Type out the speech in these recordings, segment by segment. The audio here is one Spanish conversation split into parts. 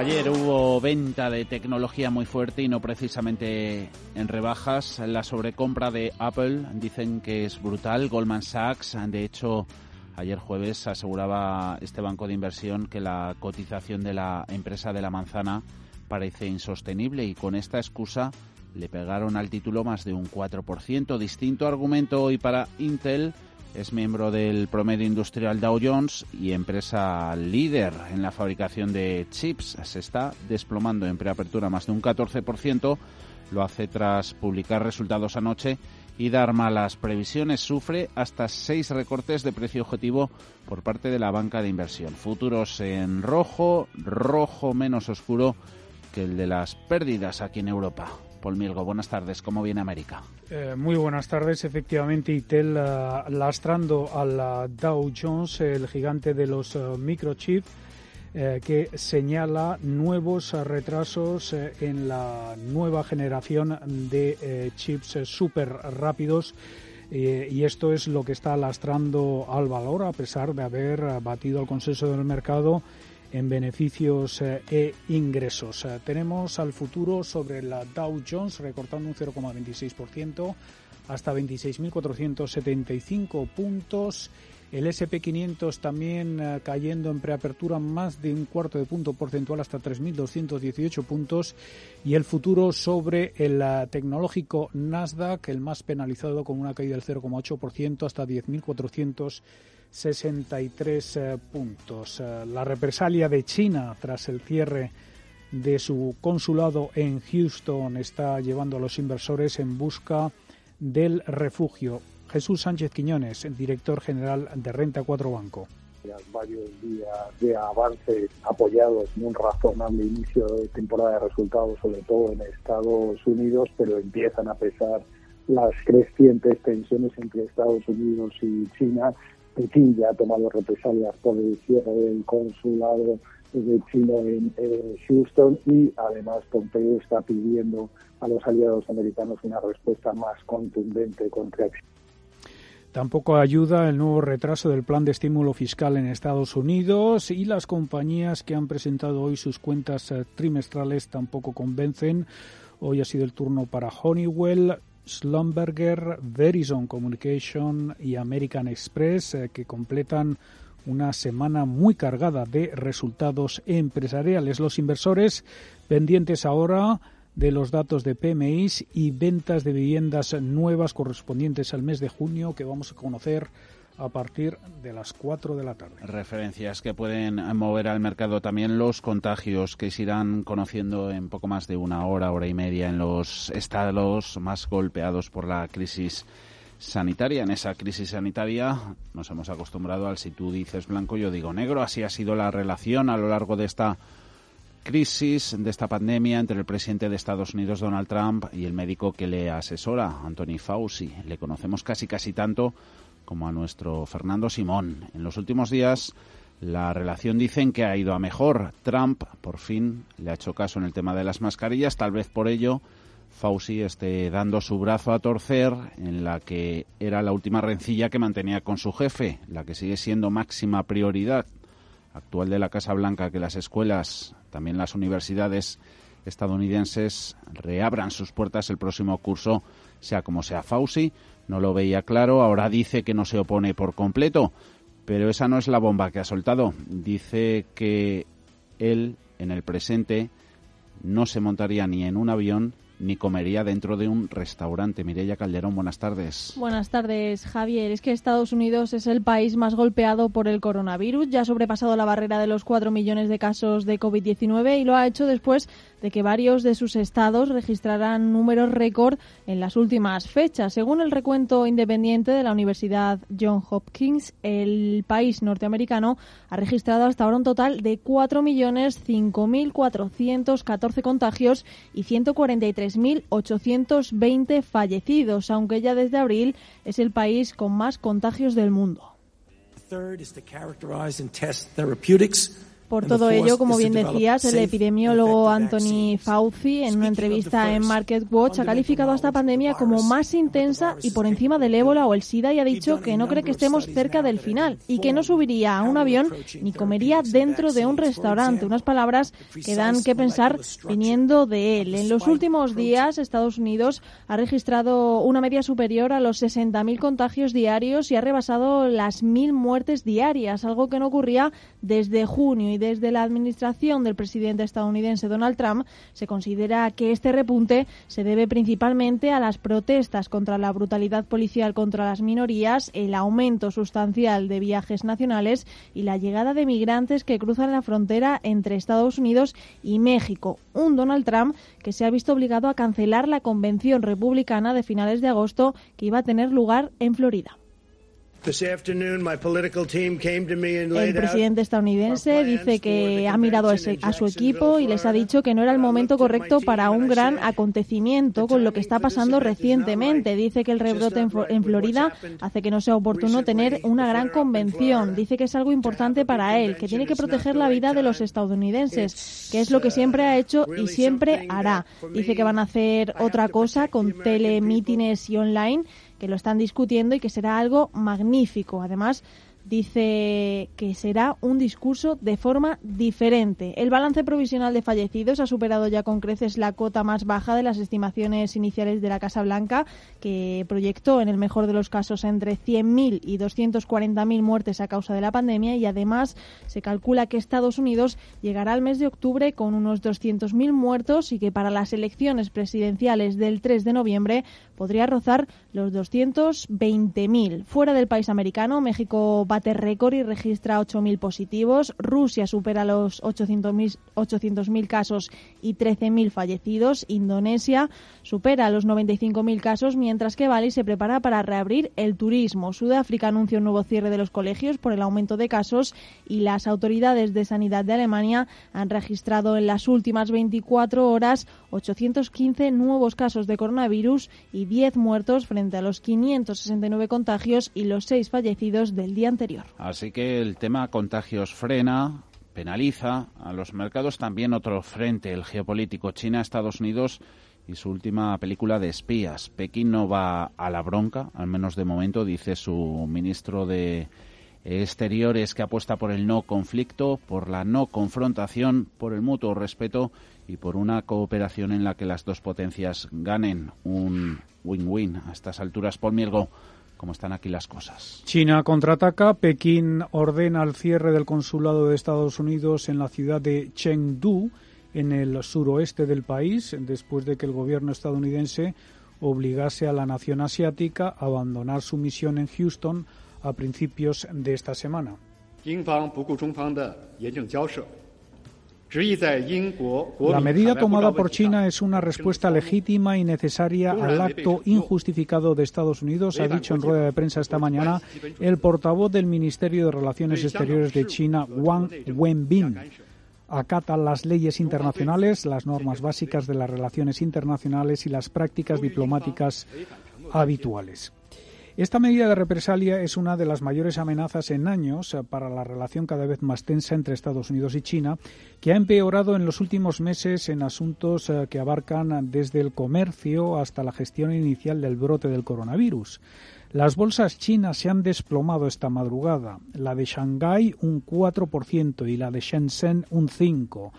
Ayer hubo venta de tecnología muy fuerte y no precisamente en rebajas. La sobrecompra de Apple dicen que es brutal. Goldman Sachs, de hecho, ayer jueves aseguraba este banco de inversión que la cotización de la empresa de la manzana parece insostenible y con esta excusa le pegaron al título más de un 4%. Distinto argumento hoy para Intel es miembro del promedio industrial Dow Jones y empresa líder en la fabricación de chips. Se está desplomando en preapertura más de un 14%. Lo hace tras publicar resultados anoche y dar malas previsiones. Sufre hasta seis recortes de precio objetivo por parte de la banca de inversión. Futuros en rojo, rojo menos oscuro que el de las pérdidas aquí en Europa. Paul buenas tardes. ¿Cómo viene América? Eh, muy buenas tardes. Efectivamente, Intel uh, lastrando al Dow Jones, el gigante de los uh, microchips, eh, que señala nuevos retrasos eh, en la nueva generación de chips súper rápidos. y esto es lo que está lastrando al valor, a pesar de haber batido el consenso del mercado en beneficios eh, e ingresos. Eh, tenemos al futuro sobre la Dow Jones recortando un 0,26% hasta 26.475 puntos. El SP500 también eh, cayendo en preapertura más de un cuarto de punto porcentual hasta 3.218 puntos. Y el futuro sobre el tecnológico Nasdaq, el más penalizado con una caída del 0,8% hasta 10.400 63 eh, puntos. Eh, la represalia de China tras el cierre de su consulado en Houston está llevando a los inversores en busca del refugio. Jesús Sánchez Quiñones, director general de Renta 4 Banco. Varios días de avance apoyados en un razonable inicio de temporada de resultados, sobre todo en Estados Unidos, pero empiezan a pesar las crecientes tensiones entre Estados Unidos y China Pekín ya ha tomado represalias por el cierre del consulado de China en Houston y además Pompeo está pidiendo a los aliados americanos una respuesta más contundente contra Tampoco ayuda el nuevo retraso del plan de estímulo fiscal en Estados Unidos y las compañías que han presentado hoy sus cuentas eh, trimestrales tampoco convencen. Hoy ha sido el turno para Honeywell, Slumberger, Verizon Communication y American Express, eh, que completan una semana muy cargada de resultados empresariales. Los inversores pendientes ahora de los datos de PMI y ventas de viviendas nuevas correspondientes al mes de junio que vamos a conocer a partir de las 4 de la tarde. Referencias que pueden mover al mercado también los contagios que se irán conociendo en poco más de una hora, hora y media en los estados más golpeados por la crisis sanitaria. En esa crisis sanitaria nos hemos acostumbrado al si tú dices blanco, yo digo negro. Así ha sido la relación a lo largo de esta crisis, de esta pandemia entre el presidente de Estados Unidos, Donald Trump, y el médico que le asesora, Anthony Fauci. Le conocemos casi casi tanto como a nuestro Fernando Simón. En los últimos días la relación dicen que ha ido a mejor. Trump por fin le ha hecho caso en el tema de las mascarillas, tal vez por ello Fauci esté dando su brazo a torcer en la que era la última rencilla que mantenía con su jefe, la que sigue siendo máxima prioridad actual de la Casa Blanca que las escuelas, también las universidades estadounidenses reabran sus puertas el próximo curso, sea como sea. Fauci no lo veía claro, ahora dice que no se opone por completo, pero esa no es la bomba que ha soltado. Dice que él, en el presente, no se montaría ni en un avión ni comería dentro de un restaurante. Mireya Calderón, buenas tardes. Buenas tardes, Javier. Es que Estados Unidos es el país más golpeado por el coronavirus. Ya ha sobrepasado la barrera de los 4 millones de casos de COVID-19 y lo ha hecho después de que varios de sus estados registraran números récord en las últimas fechas. Según el recuento independiente de la Universidad John Hopkins, el país norteamericano ha registrado hasta ahora un total de 4.005.414 contagios y 143.820 fallecidos, aunque ya desde abril es el país con más contagios del mundo. Por todo ello, como bien decías, el epidemiólogo Anthony Fauci, en una entrevista en Market Watch, ha calificado a esta pandemia como más intensa y por encima del ébola o el SIDA y ha dicho que no cree que estemos cerca del final y que no subiría a un avión ni comería dentro de un restaurante. Unas palabras que dan que pensar viniendo de él. En los últimos días, Estados Unidos ha registrado una media superior a los 60.000 contagios diarios y ha rebasado las 1.000 muertes diarias, algo que no ocurría desde junio desde la administración del presidente estadounidense Donald Trump se considera que este repunte se debe principalmente a las protestas contra la brutalidad policial contra las minorías, el aumento sustancial de viajes nacionales y la llegada de migrantes que cruzan la frontera entre Estados Unidos y México. Un Donald Trump que se ha visto obligado a cancelar la convención republicana de finales de agosto que iba a tener lugar en Florida. El presidente estadounidense dice que ha mirado a, su equipo y les ha dicho que no era el momento correcto para un gran acontecimiento con lo que está pasando recientemente. Dice que el rebrote en, Florida hace que no sea oportuno tener una gran convención. Dice que es algo importante para él, que tiene que proteger la vida de los estadounidenses, que es lo que siempre ha hecho y siempre hará. Dice que van a hacer otra cosa con telemítines y online que lo están discutiendo y que será algo magnífico. Además, dice que será un discurso de forma diferente. El balance provisional de fallecidos ha superado ya con creces la cota más baja de las estimaciones iniciales de la Casa Blanca, que proyectó en el mejor de los casos entre 100.000 y 240.000 muertes a causa de la pandemia y además se calcula que Estados Unidos llegará al mes de octubre con unos 200.000 muertos y que para las elecciones presidenciales del 3 de noviembre podría rozar los 220.000. Fuera del país americano, México bate récord y registra 8.000 positivos. Rusia supera los 800.000 800 casos y 13.000 fallecidos. Indonesia supera los 95.000 casos, mientras que Bali se prepara para reabrir el turismo. Sudáfrica anuncia un nuevo cierre de los colegios por el aumento de casos y las autoridades de sanidad de Alemania han registrado en las últimas 24 horas 815 nuevos casos de coronavirus y 10 muertos frente a los 569 contagios y los 6 fallecidos del día anterior. Así que el tema contagios frena, penaliza a los mercados también otro frente, el geopolítico China, Estados Unidos y su última película de espías. Pekín no va a la bronca, al menos de momento, dice su ministro de Exteriores que apuesta por el no conflicto, por la no confrontación, por el mutuo respeto y por una cooperación en la que las dos potencias ganen un win-win. A estas alturas, Paul Mielgo, ¿cómo están aquí las cosas? China contraataca. Pekín ordena el cierre del consulado de Estados Unidos en la ciudad de Chengdu, en el suroeste del país, después de que el gobierno estadounidense obligase a la nación asiática a abandonar su misión en Houston a principios de esta semana. La medida tomada por China es una respuesta legítima y necesaria al acto injustificado de Estados Unidos, ha dicho en rueda de prensa esta mañana el portavoz del Ministerio de Relaciones Exteriores de China, Wang Wenbin. Acata las leyes internacionales, las normas básicas de las relaciones internacionales y las prácticas diplomáticas habituales. Esta medida de represalia es una de las mayores amenazas en años eh, para la relación cada vez más tensa entre Estados Unidos y China, que ha empeorado en los últimos meses en asuntos eh, que abarcan desde el comercio hasta la gestión inicial del brote del coronavirus. Las bolsas chinas se han desplomado esta madrugada, la de Shanghái un 4% y la de Shenzhen un 5%.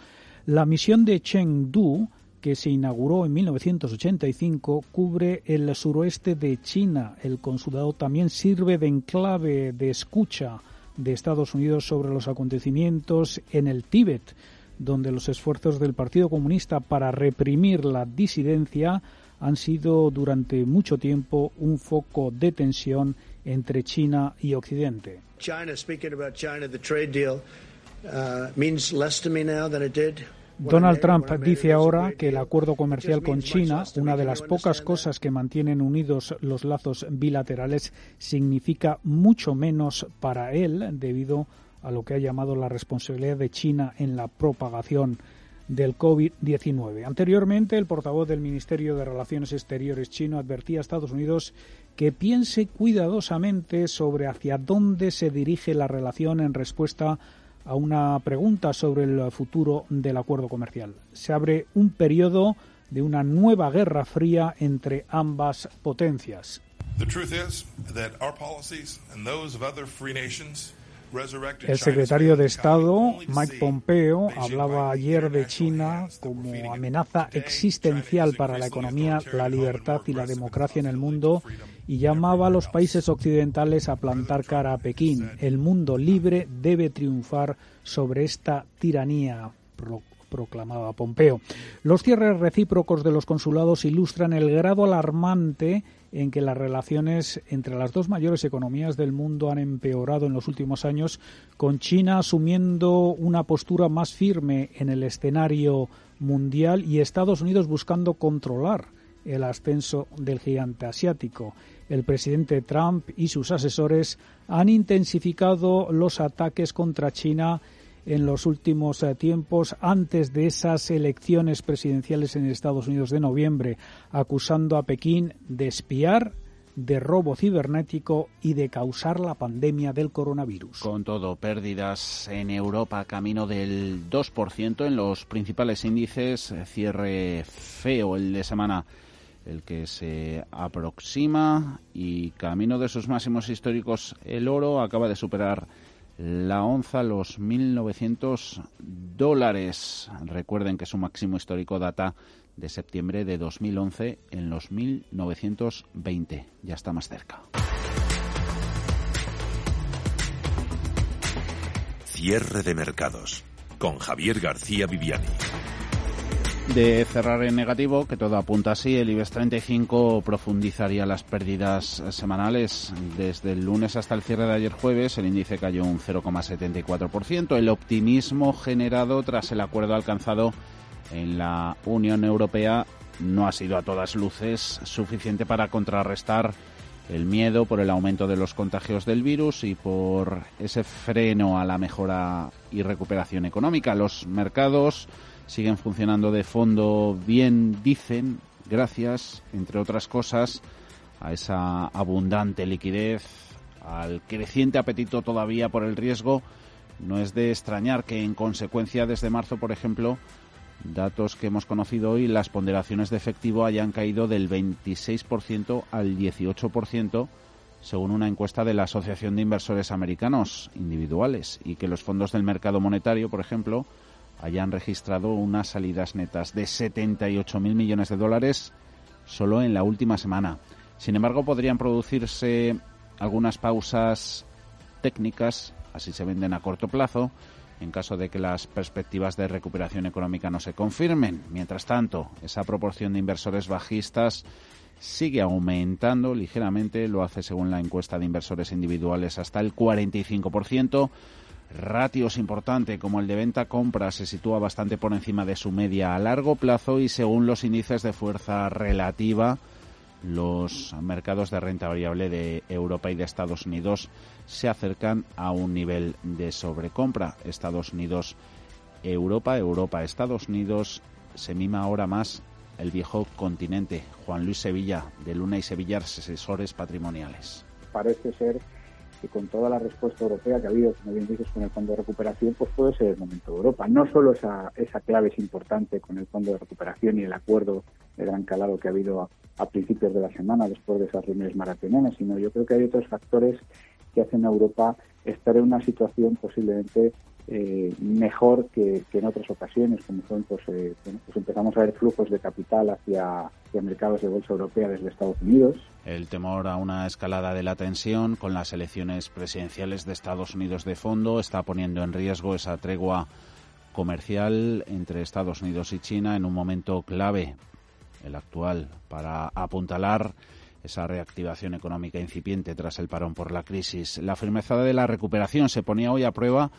La misión de Chengdu que se inauguró en 1985, cubre el suroeste de China. El consulado también sirve de enclave de escucha de Estados Unidos sobre los acontecimientos en el Tíbet, donde los esfuerzos del Partido Comunista para reprimir la disidencia han sido durante mucho tiempo un foco de tensión entre China y Occidente. Donald Trump dice ahora que el acuerdo comercial con China, una de las pocas cosas que mantienen unidos los lazos bilaterales, significa mucho menos para él debido a lo que ha llamado la responsabilidad de China en la propagación del COVID-19. Anteriormente, el portavoz del Ministerio de Relaciones Exteriores chino advertía a Estados Unidos que piense cuidadosamente sobre hacia dónde se dirige la relación en respuesta a una pregunta sobre el futuro del acuerdo comercial. Se abre un periodo de una nueva guerra fría entre ambas potencias. El secretario de Estado, Mike Pompeo, hablaba ayer de China como amenaza existencial para la economía, la libertad y la democracia en el mundo y llamaba a los países occidentales a plantar cara a Pekín. El mundo libre debe triunfar sobre esta tiranía proclamaba Pompeo. Los cierres recíprocos de los consulados ilustran el grado alarmante en que las relaciones entre las dos mayores economías del mundo han empeorado en los últimos años, con China asumiendo una postura más firme en el escenario mundial y Estados Unidos buscando controlar el ascenso del gigante asiático. El presidente Trump y sus asesores han intensificado los ataques contra China en los últimos eh, tiempos antes de esas elecciones presidenciales en Estados Unidos de noviembre, acusando a Pekín de espiar de robo cibernético y de causar la pandemia del coronavirus. Con todo, pérdidas en Europa camino del 2% en los principales índices, cierre feo el de semana el que se aproxima y camino de sus máximos históricos el oro acaba de superar la onza los 1.900 dólares. Recuerden que su máximo histórico data de septiembre de 2011 en los 1.920. Ya está más cerca. Cierre de mercados con Javier García Viviani de cerrar en negativo, que todo apunta así, el IBEX 35 profundizaría las pérdidas semanales. Desde el lunes hasta el cierre de ayer jueves, el índice cayó un 0,74%. El optimismo generado tras el acuerdo alcanzado en la Unión Europea no ha sido a todas luces suficiente para contrarrestar el miedo por el aumento de los contagios del virus y por ese freno a la mejora y recuperación económica. Los mercados siguen funcionando de fondo bien, dicen, gracias, entre otras cosas, a esa abundante liquidez, al creciente apetito todavía por el riesgo. No es de extrañar que en consecuencia desde marzo, por ejemplo, datos que hemos conocido hoy, las ponderaciones de efectivo hayan caído del 26% al 18%, según una encuesta de la Asociación de Inversores Americanos Individuales, y que los fondos del mercado monetario, por ejemplo, hayan registrado unas salidas netas de 78.000 millones de dólares solo en la última semana. Sin embargo, podrían producirse algunas pausas técnicas, así se venden a corto plazo, en caso de que las perspectivas de recuperación económica no se confirmen. Mientras tanto, esa proporción de inversores bajistas sigue aumentando ligeramente, lo hace según la encuesta de inversores individuales hasta el 45%, Ratios importante como el de venta-compra se sitúa bastante por encima de su media a largo plazo y según los índices de fuerza relativa, los mercados de renta variable de Europa y de Estados Unidos se acercan a un nivel de sobrecompra. Estados Unidos, Europa, Europa, Estados Unidos, se mima ahora más el viejo continente. Juan Luis Sevilla, de Luna y Sevilla, asesores patrimoniales. Parece ser que con toda la respuesta europea que ha habido, como bien dices, con el Fondo de Recuperación, pues puede ser el momento de Europa. No solo esa, esa clave es importante con el Fondo de Recuperación y el acuerdo de gran calado que ha habido a, principios de la semana, después de esas reuniones maratonianas, sino yo creo que hay otros factores que hacen a Europa estar en una situación posiblemente eh, mejor que, en otras ocasiones, como son, pues, eh, pues empezamos a ver flujos de capital hacia, hacia mercados de bolsa europea desde Estados Unidos. El temor a una escalada de la tensión con las elecciones presidenciales de Estados Unidos de fondo está poniendo en riesgo esa tregua comercial entre Estados Unidos y China en un momento clave, el actual, para apuntalar esa reactivación económica incipiente tras el parón por la crisis. La firmeza de la recuperación se ponía hoy a prueba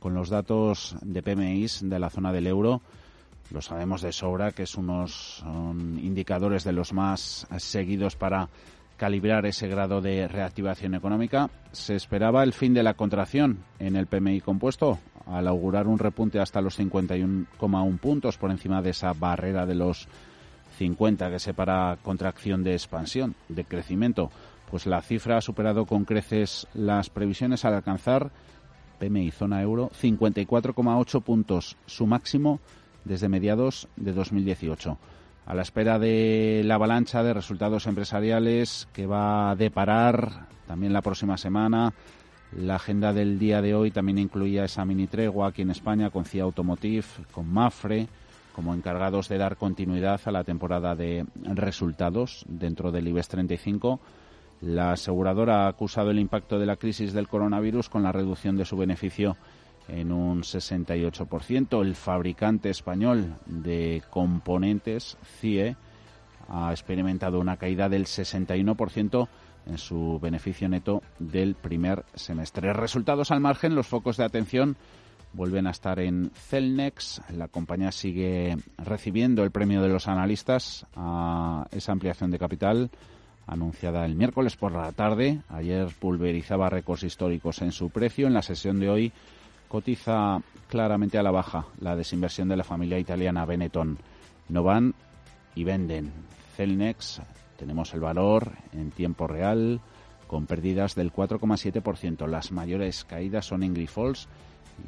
con los datos de PMI de la zona del euro. Lo sabemos de sobra que es unos indicadores de los más seguidos para calibrar ese grado de reactivación económica. Se esperaba el fin de la contracción en el PMI compuesto al augurar un repunte hasta los 51,1 puntos por encima de esa barrera de los 50 que separa contracción de expansión, de crecimiento. Pues la cifra ha superado con creces las previsiones al alcanzar PMI zona euro 54,8 puntos, su máximo desde mediados de 2018. A la espera de la avalancha de resultados empresariales que va a deparar también la próxima semana, la agenda del día de hoy también incluía esa mini tregua aquí en España con CIA Automotive, con Mafre, como encargados de dar continuidad a la temporada de resultados dentro del IBEX 35. La aseguradora ha acusado el impacto de la crisis del coronavirus con la reducción de su beneficio en un 68%. El fabricante español de componentes, CIE, ha experimentado una caída del 61% en su beneficio neto del primer semestre. Resultados al margen, los focos de atención vuelven a estar en Celnex. La compañía sigue recibiendo el premio de los analistas a esa ampliación de capital anunciada el miércoles por la tarde. Ayer pulverizaba récords históricos en su precio. En la sesión de hoy cotiza claramente a la baja la desinversión de la familia italiana Benetton. No van y venden. Celnex tenemos el valor en tiempo real con pérdidas del 4,7%. Las mayores caídas son en Grifols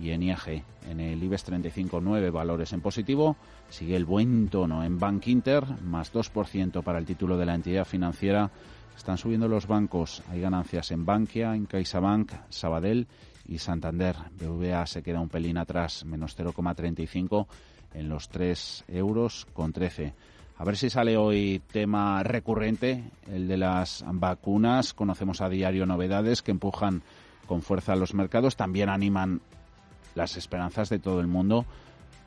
y en IAG. En el IBEX 35, 9 valores en positivo. Sigue el buen tono en Bank Inter, más 2% para el título de la entidad financiera. Están subiendo los bancos. Hay ganancias en Bankia, en CaixaBank, Sabadell y Santander. BVA se queda un pelín atrás, menos 0,35 en los 3 euros con 13. A ver si sale hoy tema recurrente, el de las vacunas. Conocemos a diario novedades que empujan con fuerza a los mercados, también animan las esperanzas de todo el mundo.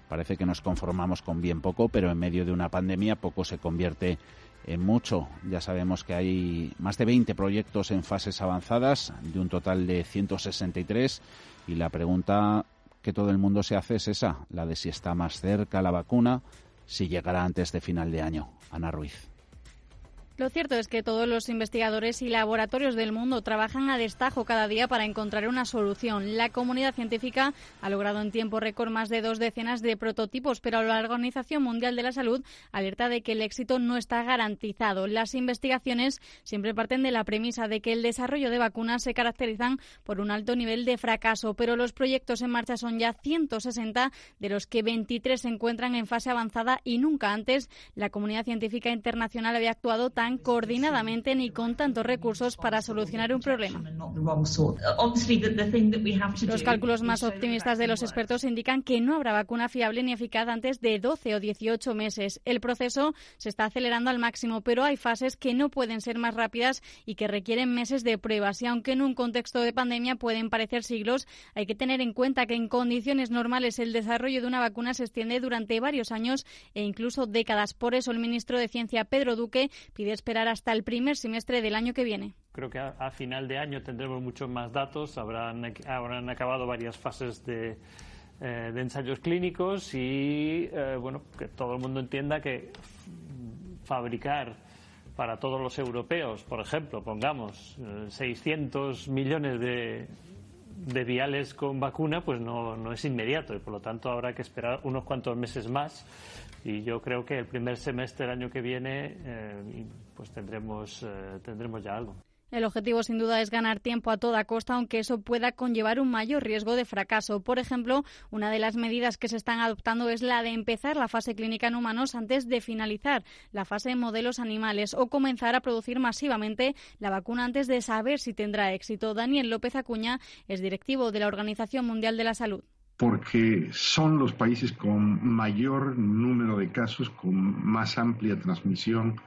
Parece que nos conformamos con bien poco, pero en medio de una pandemia poco se convierte en mucho. Ya sabemos que hay más de 20 proyectos en fases avanzadas, de un total de 163, y la pregunta que todo el mundo se hace es esa, la de si está más cerca la vacuna, si llegará antes de final de año. Ana Ruiz. Lo cierto es que todos los investigadores y laboratorios del mundo trabajan a destajo cada día para encontrar una solución. La comunidad científica ha logrado en tiempo récord más de dos decenas de prototipos, pero la Organización Mundial de la Salud alerta de que el éxito no está garantizado. Las investigaciones siempre parten de la premisa de que el desarrollo de vacunas se caracterizan por un alto nivel de fracaso, pero los proyectos en marcha son ya 160, de los que 23 se encuentran en fase avanzada y nunca antes la comunidad científica internacional había actuado tan coordinadamente ni con tantos recursos para solucionar un problema. Los cálculos más optimistas de los expertos indican que no habrá vacuna fiable ni eficaz antes de 12 o 18 meses. El proceso se está acelerando al máximo, pero hay fases que no pueden ser más rápidas y que requieren meses de pruebas. Y aunque en un contexto de pandemia pueden parecer siglos, hay que tener en cuenta que en condiciones normales el desarrollo de una vacuna se extiende durante varios años e incluso décadas. Por eso el ministro de Ciencia, Pedro Duque, pide esperar hasta el primer semestre del año que viene. Creo que a, final de año tendremos muchos más datos, habrán, habrán acabado varias fases de, eh, ensayos clínicos y eh, bueno, que todo el mundo entienda que fabricar para todos los europeos, por ejemplo, pongamos 600 eh, millones de, de viales con vacuna, pues no, no es inmediato y por lo tanto habrá que esperar unos cuantos meses más y yo creo que el primer semestre del año que viene eh, pues tendremos, eh, tendremos ya algo. El objetivo sin duda es ganar tiempo a toda costa, aunque eso pueda conllevar un mayor riesgo de fracaso. Por ejemplo, una de las medidas que se están adoptando es la de empezar la fase clínica en humanos antes de finalizar la fase en modelos animales o comenzar a producir masivamente la vacuna antes de saber si tendrá éxito. Daniel López Acuña es directivo de la Organización Mundial de la Salud porque son los países con mayor número de casos, con más amplia transmisión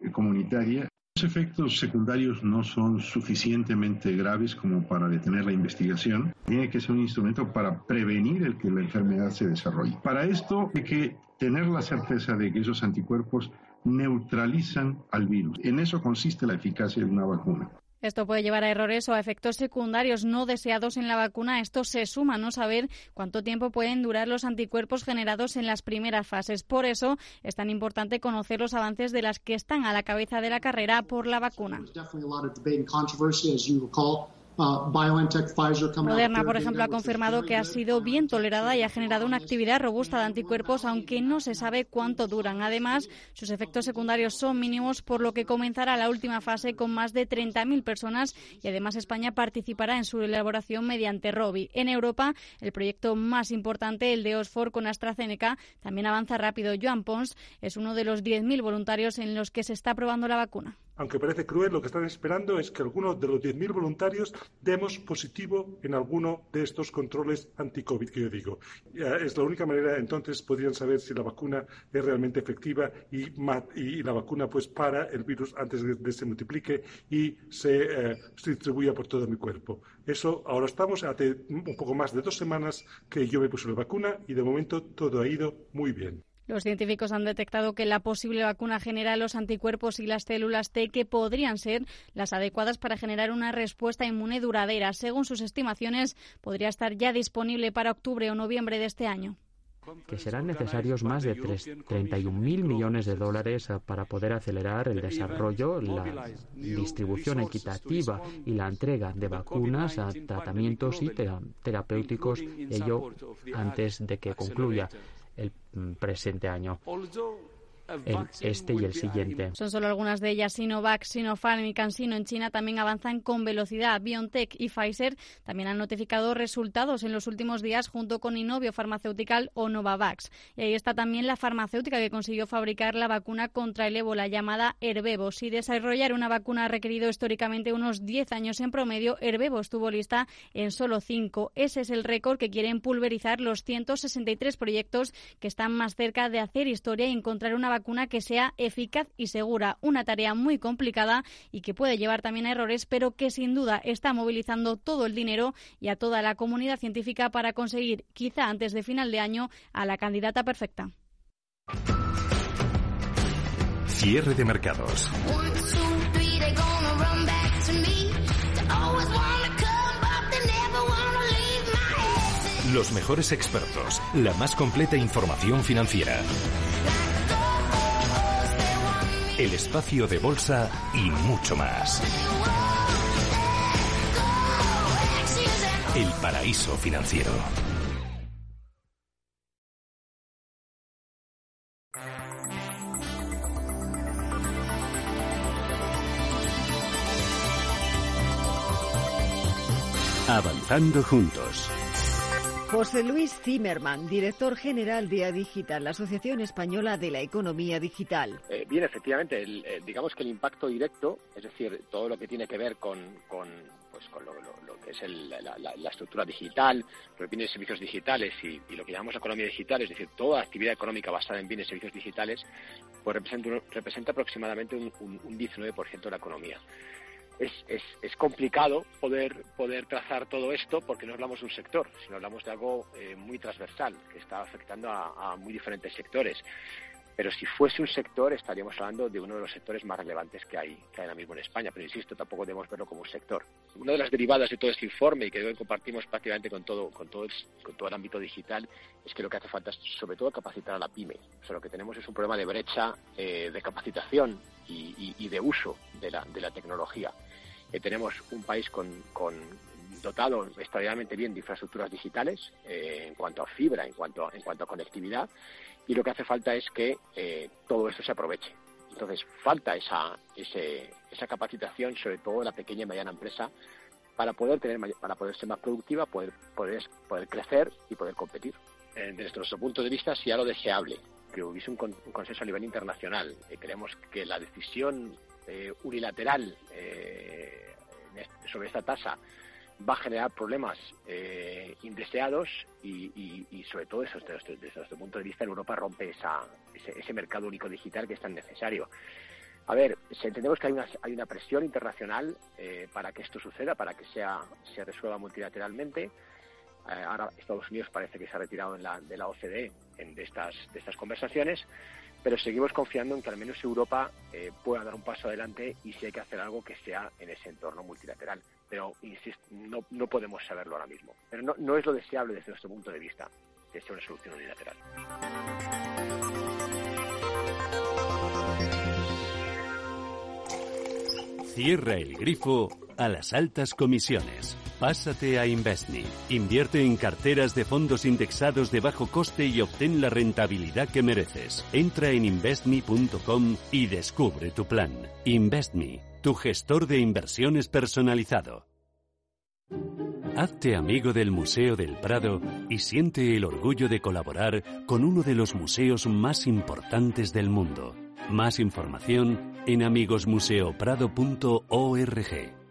eh, comunitaria Los efectos secundarios no son suficientemente graves como para detener la investigación. Tiene que ser un instrumento para prevenir el que la enfermedad se desarrolle. Para esto hay que tener la certeza de que esos anticuerpos neutralizan al virus. En eso consiste la eficacia de una vacuna. Esto puede llevar a errores o a efectos secundarios no deseados en la vacuna. Esto se suma a no saber cuánto tiempo pueden durar los anticuerpos generados en las primeras fases. Por eso es tan importante conocer los avances de las que están a la cabeza de la carrera por la vacuna. Moderna, por ejemplo, ha confirmado que ha sido bien tolerada y ha generado una actividad robusta de anticuerpos, aunque no se sabe cuánto duran. Además, sus efectos secundarios son mínimos, por lo que comenzará la última fase con más de 30.000 personas y además España participará en su elaboración mediante ROBI. En Europa, el proyecto más importante, el de Oxford con AstraZeneca, también avanza rápido. Joan Pons es uno de los 10.000 voluntarios en los que se está probando la vacuna. Aunque parece cruel, lo que están esperando es que algunos de los 10.000 voluntarios demos positivo en alguno de estos controles anti-COVID que yo digo. Es la única manera, entonces, podrían saber si la vacuna es realmente efectiva y, la vacuna pues para el virus antes de que se multiplique y se, eh, se distribuya por todo mi cuerpo. Eso ahora estamos, hace un poco más de dos semanas que yo me puse la vacuna y de momento todo ha ido muy bien. Los científicos han detectado que la posible vacuna genera los anticuerpos y las células T que podrían ser las adecuadas para generar una respuesta inmune duradera. Según sus estimaciones, podría estar ya disponible para octubre o noviembre de este año que serán necesarios más de 31.000 millones de dólares para poder acelerar el desarrollo, la distribución equitativa y la entrega de vacunas a tratamientos y terapéuticos, ello antes de que concluya el presente año el este y el siguiente. Son solo algunas de ellas. Sinovac, Sinopharm y CanSino en China también avanzan con velocidad. BioNTech y Pfizer también han notificado resultados en los últimos días junto con Inovio Farmaceutical o Novavax. Y ahí está también la farmacéutica que consiguió fabricar la vacuna contra el ébola llamada Herbevo. Si desarrollar una vacuna ha requerido históricamente unos 10 años en promedio, Herbevo estuvo lista en solo 5. Ese es el récord que quieren pulverizar los 163 proyectos que están más cerca de hacer historia y encontrar una vacuna que sea eficaz y segura. Una tarea muy complicada y que puede llevar también a errores, pero que sin duda está movilizando todo el dinero y a toda la comunidad científica para conseguir, quizá antes de final de año, a la candidata perfecta. Cierre de mercados. Los mejores expertos, la más completa información financiera el espacio de bolsa y mucho más. El paraíso financiero. Avanzando juntos. José Luis Zimmerman, director general de Adigital, la Asociación Española de la Economía Digital. Eh, bien, efectivamente, eh, digamos que el impacto directo, es decir, todo lo que tiene que ver con, pues, lo, que es la, estructura digital, los bienes y servicios digitales y, lo que llamamos economía digital, es decir, toda actividad económica basada en bienes y servicios digitales, pues representa, representa aproximadamente un, un 19% de la economía es, es, complicado poder, poder trazar todo esto porque no hablamos de un sector, sino hablamos de algo eh, muy transversal que está afectando a, muy diferentes sectores. Pero si fuese un sector, estaríamos hablando de uno de los sectores más relevantes que hay, que hay ahora mismo en España. Pero insisto, tampoco debemos verlo como un sector. Una de las derivadas de todo este informe y que hoy compartimos prácticamente con todo, con todo, el, con todo el ámbito digital es que lo que hace falta es sobre todo capacitar a la pyme. O sea, lo que tenemos es un problema de brecha eh, de capacitación y, de uso de la, de la tecnología. Eh, tenemos un país con, con dotado extraordinariamente bien de infraestructuras digitales eh, en cuanto a fibra, en cuanto, en cuanto a conectividad, y lo que hace falta es que eh, todo esto se aproveche. Entonces, falta esa, esa capacitación, sobre todo de la pequeña y mediana empresa, para poder, tener, para poder ser más productiva, poder, poder, poder crecer y poder competir. desde nuestro punto de vista, sería lo deseable que hubiese un, consenso a nivel internacional. creemos que la decisión eh, unilateral eh, sobre esta tasa va a generar problemas eh, indeseados y, sobre todo eso, desde, nuestro punto de vista en Europa rompe esa, ese, mercado único digital que es tan necesario. A ver, entendemos que hay una, hay una presión internacional eh, para que esto suceda, para que sea, se resuelva multilateralmente. Eh, ahora Estados Unidos parece que se ha retirado en la, de la OCDE en, de, estas, de estas conversaciones, pero seguimos confiando en que al menos Europa eh, pueda dar un paso adelante y si hay que hacer algo que sea en ese entorno multilateral. Pero insisto, no, no podemos saberlo ahora mismo. Pero no, no es lo deseable desde nuestro punto de vista que sea una solución unilateral. Cierra el grifo a las altas comisiones. Pásate a Investme. Invierte en carteras de fondos indexados de bajo coste y obtén la rentabilidad que mereces. Entra en investme.com y descubre tu plan. Investme, tu gestor de inversiones personalizado. Hazte amigo del Museo del Prado y siente el orgullo de colaborar con uno de los museos más importantes del mundo. Más información en amigosmuseoprado.org.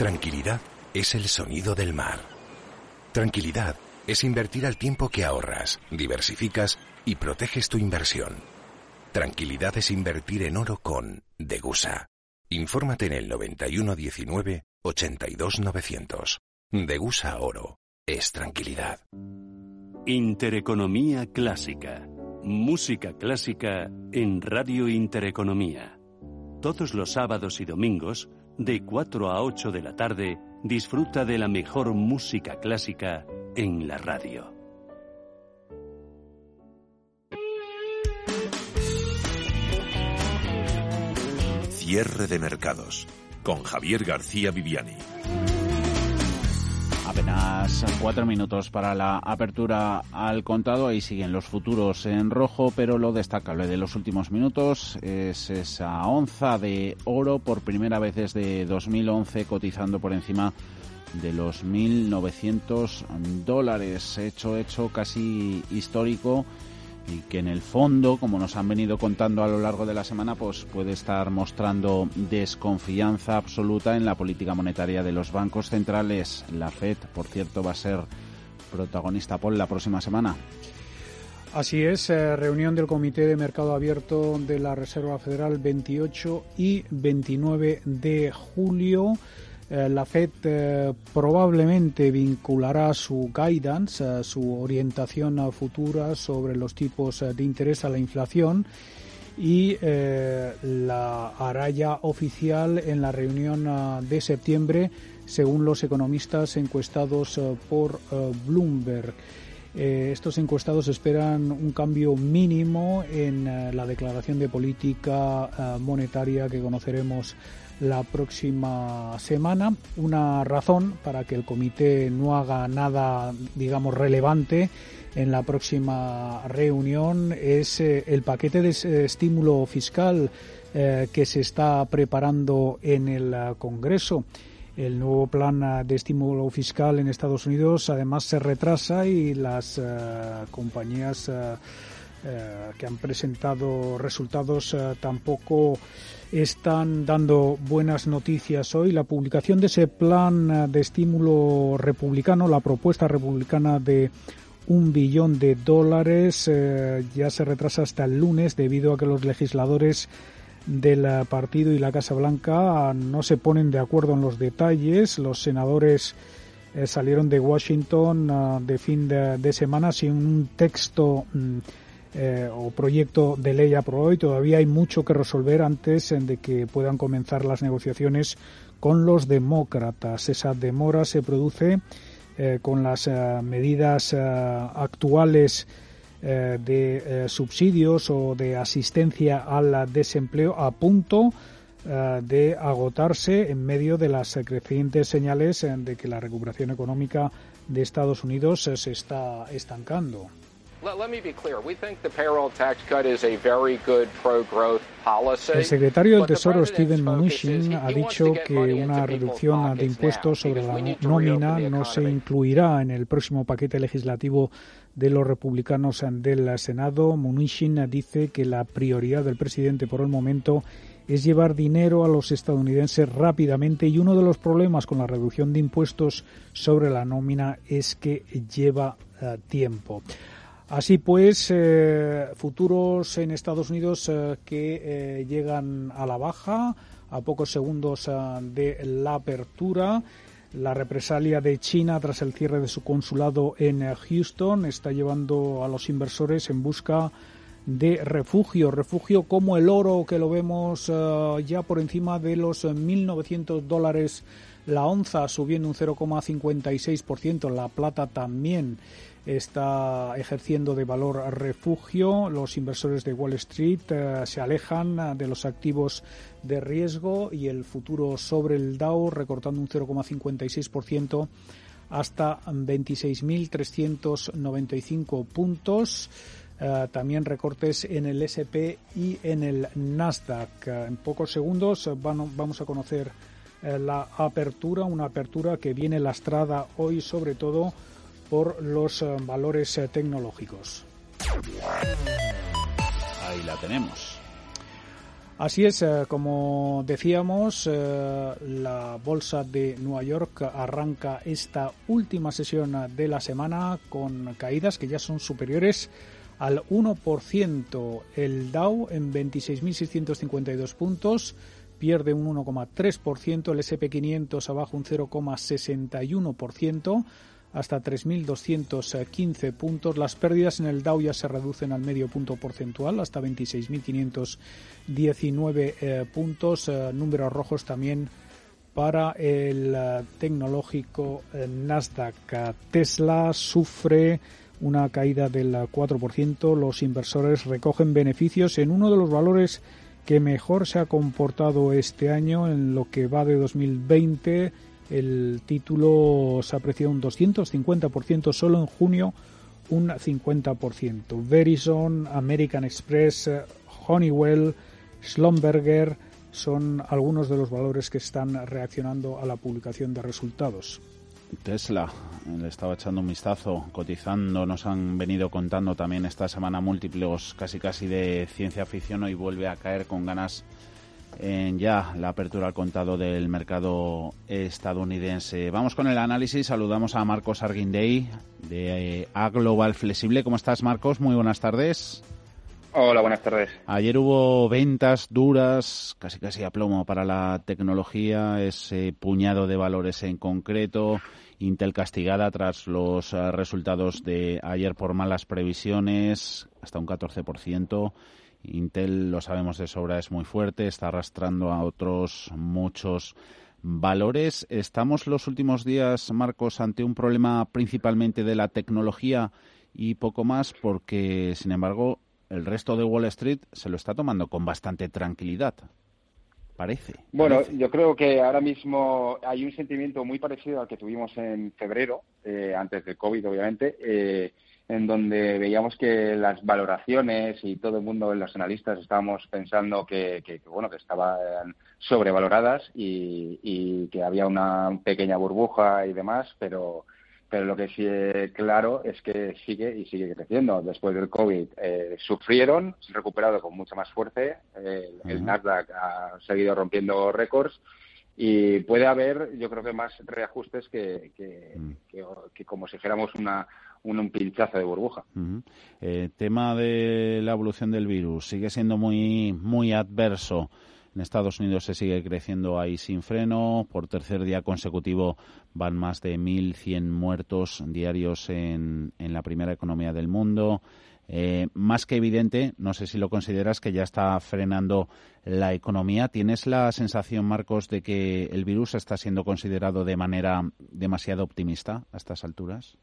Tranquilidad es el sonido del mar. Tranquilidad es invertir al tiempo que ahorras, diversificas y proteges tu inversión. Tranquilidad es invertir en oro con Degusa. Infórmate en el 9119 82900. Degusa Oro es tranquilidad. Intereconomía clásica Música clásica en Radio Intereconomía. Todos los sábados y domingos, de 4 a 8 de la tarde, disfruta de la mejor música clásica en la radio. Cierre de mercados con Javier García Viviani. Apenas cuatro minutos para la apertura al contado. Ahí siguen los futuros en rojo, pero lo destacable de los últimos minutos es esa onza de oro por primera vez desde 2011 cotizando por encima de los 1.900 dólares. Hecho, hecho casi histórico y que en el fondo, como nos han venido contando a lo largo de la semana, pues puede estar mostrando desconfianza absoluta en la política monetaria de los bancos centrales. La Fed, por cierto, va a ser protagonista por la próxima semana. Así es, eh, reunión del Comité de Mercado Abierto de la Reserva Federal 28 y 29 de julio. Eh, la Fed eh, probablemente vinculará su guidance, eh, su orientación futura sobre los tipos de interés a la inflación y la hará ya oficial en la reunión de septiembre, según los economistas encuestados por Bloomberg. estos encuestados esperan un cambio mínimo en la declaración de política monetaria que conoceremos la próxima semana. Una razón para que el comité no haga nada, digamos, relevante en la próxima reunión es eh, el paquete de estímulo fiscal eh, que se está preparando en el eh, Congreso. El nuevo plan de estímulo fiscal en Estados Unidos además se retrasa y las compañías que han presentado resultados tampoco están dando buenas noticias hoy. La publicación de ese plan eh, de estímulo republicano, la propuesta republicana de un billón de dólares, eh, ya se retrasa hasta el lunes debido a que los legisladores del partido y la Casa Blanca no se ponen de acuerdo en los detalles. Los senadores eh, salieron de Washington de fin de, semana sin un texto mm, eh, o proyecto de ley aprobado y todavía hay mucho que resolver antes de que puedan comenzar las negociaciones con los demócratas. Esa demora se produce eh, con las eh, medidas actuales de subsidios o de asistencia al desempleo a punto de agotarse en medio de las crecientes señales de que la recuperación económica de Estados Unidos se está estancando. El secretario del Tesoro Steven Mnuchin ha dicho que una reducción de impuestos sobre la nómina no se incluirá en el próximo paquete legislativo de los republicanos del Senado. Mnuchin dice que la prioridad del presidente por el momento es llevar dinero a los estadounidenses rápidamente y uno de los problemas con la reducción de impuestos sobre la nómina es que lleva eh, tiempo. Así pues, eh, futuros en Estados Unidos eh, que eh, llegan a la baja a pocos segundos de la apertura. La represalia de China tras el cierre de su consulado en Houston está llevando a los inversores en busca de refugio, refugio como el oro que lo vemos ya por encima de los 1.900 dólares la onza, subiendo un 0,56%, la plata también está ejerciendo de valor refugio. Los inversores de Wall Street eh, se alejan de los activos de riesgo y el futuro sobre el Dow recortando un 0,56% hasta 26.395 puntos. Eh, también recortes en el SP y en el Nasdaq. en pocos segundos vamos a conocer eh, la apertura, una apertura que viene lastrada hoy sobre todo por los eh, valores eh, tecnológicos. Ahí la tenemos. Así es, eh, como decíamos, la bolsa de Nueva York arranca esta última sesión de la semana con caídas que ya son superiores al 1%. El Dow en 26.652 puntos pierde un 1,3%, el SP500 abajo un 0,61%, hasta 3.215 puntos. Las pérdidas en el Dow ya se reducen al medio punto porcentual, hasta 26.519 eh, puntos. Eh, números rojos también para el eh, tecnológico Nasdaq. Tesla sufre una caída del 4%. Los inversores recogen beneficios en uno de los valores que mejor se ha comportado este año en lo que va de 2020 el título se apreció un 250%, solo en junio un 50%. Verizon, American Express, Honeywell, Schlumberger son algunos de los valores que están reaccionando a la publicación de resultados. Tesla, le estaba echando un vistazo, cotizando, nos han venido contando también esta semana múltiples casi casi de ciencia ficción y vuelve a caer con ganas en ya la apertura al contado del mercado estadounidense. Vamos con el análisis. Saludamos a Marcos Arguindey de A Global Flexible. ¿Cómo estás, Marcos? Muy buenas tardes. Hola, buenas tardes. Ayer hubo ventas duras, casi casi a plomo para la tecnología, ese puñado de valores en concreto. Intel castigada tras los eh, resultados de ayer por malas previsiones, hasta un 14%. Intel, lo sabemos de sobra, es muy fuerte, está arrastrando a otros muchos valores. Estamos los últimos días, Marcos, ante un problema principalmente de la tecnología y poco más, porque, sin embargo, el resto de Wall Street se lo está tomando con bastante tranquilidad. Parece. Bueno, yo creo que ahora mismo hay un sentimiento muy parecido al que tuvimos en febrero, eh, antes del COVID, obviamente. Eh, en donde veíamos que las valoraciones y todo el mundo, los analistas, estábamos pensando que, bueno que estaban sobrevaloradas y, que había una pequeña burbuja y demás, pero pero lo que sí es claro es que sigue y sigue creciendo. Después del COVID eh, sufrieron, se han recuperado con mucha más fuerza. el Nasdaq ha seguido rompiendo récords y puede haber, yo creo que más reajustes que, que, mm. que como si dijéramos una, un, pinchazo de burbuja. Eh, tema de la evolución del virus sigue siendo muy, muy adverso. En Estados Unidos se sigue creciendo ahí sin freno. Por tercer día consecutivo van más de 1.100 muertos diarios en, en la primera economía del mundo. Eh, más que evidente, no sé si lo consideras que ya está frenando la economía. ¿Tienes la sensación, Marcos, de que el virus está siendo considerado de manera demasiado optimista a estas alturas?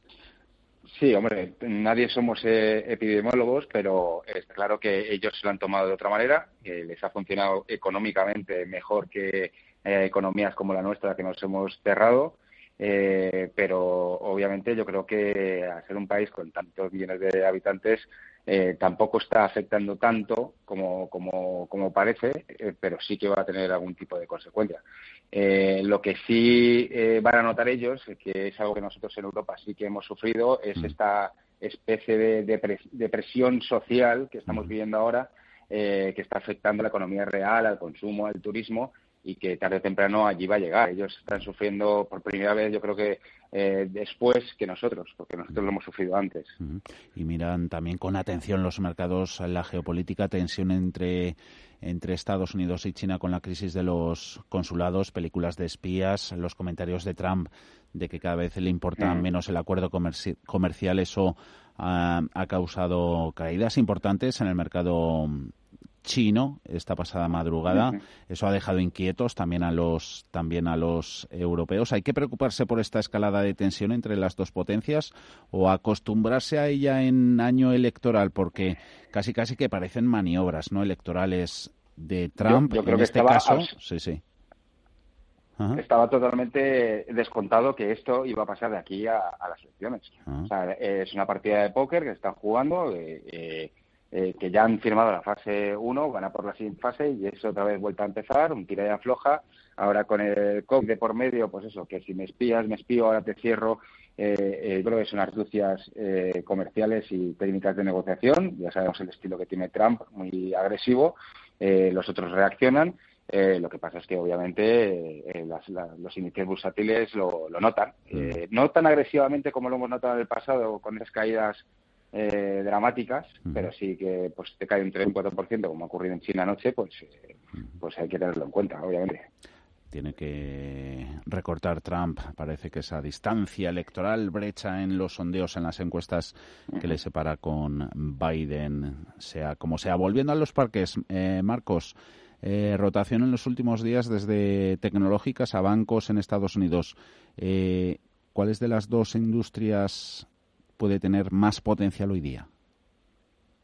Sí, hombre, nadie somos eh, epidemiólogos, pero es claro que ellos se lo han tomado de otra manera, que les ha funcionado económicamente mejor que eh, economías como la nuestra que nos hemos cerrado. Eh, pero obviamente yo creo que al ser un país con tantos millones de habitantes eh, tampoco está afectando tanto como, como, como parece, eh, pero sí que va a tener algún tipo de consecuencia. lo que sí van a notar ellos, que es algo que nosotros en Europa sí que hemos sufrido, es mm. esta especie de, de, presión social que estamos mm. viviendo ahora, que está afectando a la economía real, al consumo, al turismo y que tarde o temprano allí va a llegar. Ellos están sufriendo por primera vez, yo creo que eh, después que nosotros, porque nosotros lo hemos sufrido antes. Y miran también con atención los mercados, la geopolítica, tensión entre entre Estados Unidos y China con la crisis de los consulados, películas de espías, los comentarios de Trump de que cada vez le importa mm. menos el acuerdo comercial, eso ha, causado caídas importantes en el mercado chino esta pasada madrugada. Eso ha dejado inquietos también a los también a los europeos. Hay que preocuparse por esta escalada de tensión entre las dos potencias o acostumbrarse a ella en año electoral porque casi casi que parecen maniobras no electorales de Trump yo, creo en que este caso. Sí, sí. Estaba totalmente descontado que esto iba a pasar de aquí a, las elecciones. O sea, es una partida de póker que están jugando. Eh, eh eh, que ya han firmado la fase 1, van a por la siguiente fase y es otra vez vuelta a empezar, un tira y afloja. Ahora con el COVID de por medio, pues eso, que si me espías, me espío, ahora te cierro. Eh, eh, creo que son astucias eh, comerciales y técnicas de negociación. Ya sabemos el estilo que tiene Trump, muy agresivo. los otros reaccionan. lo que pasa es que obviamente los índices bursátiles lo, lo notan. no tan agresivamente como lo hemos notado en el pasado con esas caídas eh, dramáticas, pero sí que pues te cae un 3 un 4%, como ha ocurrido en China anoche, pues, eh, pues hay que tenerlo en cuenta, obviamente. Tiene que recortar Trump, parece que esa distancia electoral, brecha en los sondeos, en las encuestas que le separa con Biden, sea como sea. Volviendo a los parques, eh, Marcos, rotación en los últimos días desde tecnológicas a bancos en Estados Unidos. ¿Cuáles de las dos industrias puede tener más potencial hoy día?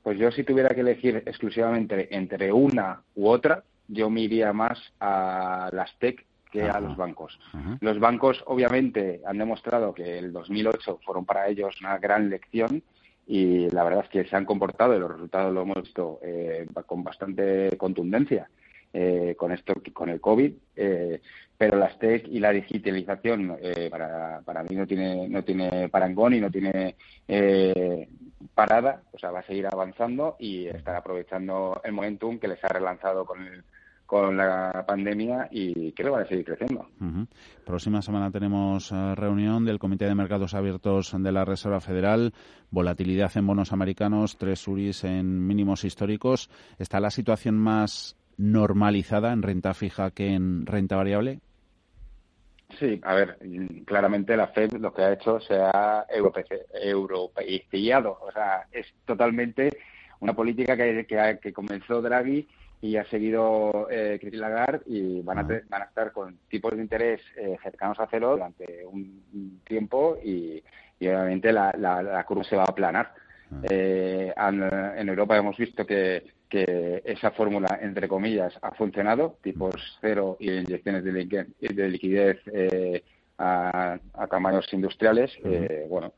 Pues yo si tuviera que elegir exclusivamente entre una u otra, yo me iría más a las tech que a los bancos. Los bancos obviamente han demostrado que el 2008 fueron para ellos una gran lección y la verdad es que se han comportado y los resultados lo hemos visto eh, con bastante contundencia. Eh, con esto, con el COVID, eh, pero las tech y la digitalización eh, para, para mí no tiene, no tiene parangón y no tiene parada, o sea, va a seguir avanzando y estar aprovechando el momentum que les ha relanzado con con la pandemia y creo que van a seguir creciendo. Próxima semana tenemos reunión del Comité de Mercados Abiertos de la Reserva Federal, volatilidad en bonos americanos, tres URIs en mínimos históricos. ¿Está la situación más normalizada en renta fija que en renta variable? Sí, a ver, claramente la Fed lo que ha hecho se ha europeizado, o sea, es totalmente una política que, que, comenzó Draghi y ha seguido eh, Christine Lagarde y van a, ah. van a estar con tipos de interés eh, cercanos a cero durante un tiempo y, obviamente la, la, curva se va a aplanar. Ah. Eh, en Europa hemos visto que que esa fórmula, entre comillas, ha funcionado, tipos cero y inyecciones de, liquidez eh, a, tamaños industriales, eh, bueno,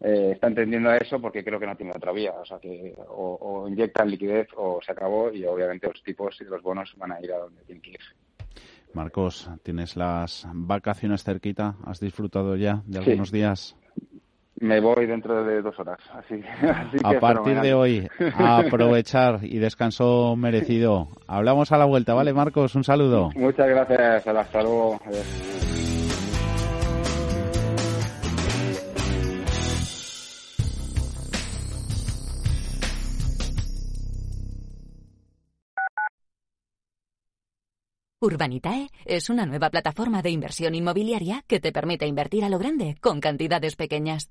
eh, está entendiendo a eso porque creo que no tiene otra vía. O sea, que o, inyectan liquidez o se acabó y obviamente los tipos y los bonos van a ir a donde tienen que ir. Marcos, ¿tienes las vacaciones cerquita? ¿Has disfrutado ya de algunos días? Me voy dentro de dos horas. Así, a partir de hoy, a aprovechar y descanso merecido. Hablamos a la vuelta, ¿vale, Marcos? Un saludo. Muchas gracias. Hasta luego. Urbanitae es una nueva plataforma de inversión inmobiliaria que te permite invertir a lo grande con cantidades pequeñas.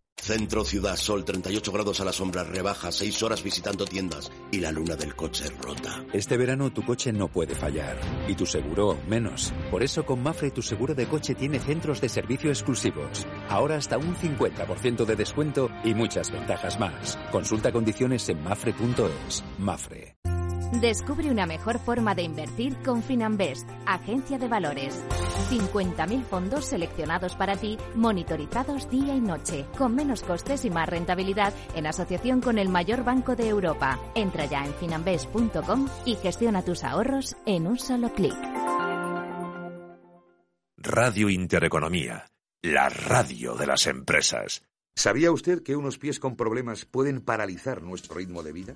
Centro Ciudad Sol, 38 grados a la sombra, rebaja, 6 horas visitando tiendas y la luna del coche rota. Este verano tu coche no puede fallar y tu seguro menos. Por eso con Mafre tu seguro de coche tiene centros de servicio exclusivos. Ahora hasta un 50% de descuento y muchas ventajas más. Consulta condiciones en mafre.es. Mafre. Descubre una mejor forma de invertir con Finanbest, agencia de valores. 50.000 fondos seleccionados para ti, monitorizados día y noche, con menos costes y más rentabilidad en asociación con el mayor banco de Europa. Entra ya en finanbest.com y gestiona tus ahorros en un solo clic. Radio Intereconomía, la radio de las empresas. ¿Sabía usted que unos pies con problemas pueden paralizar nuestro ritmo de vida?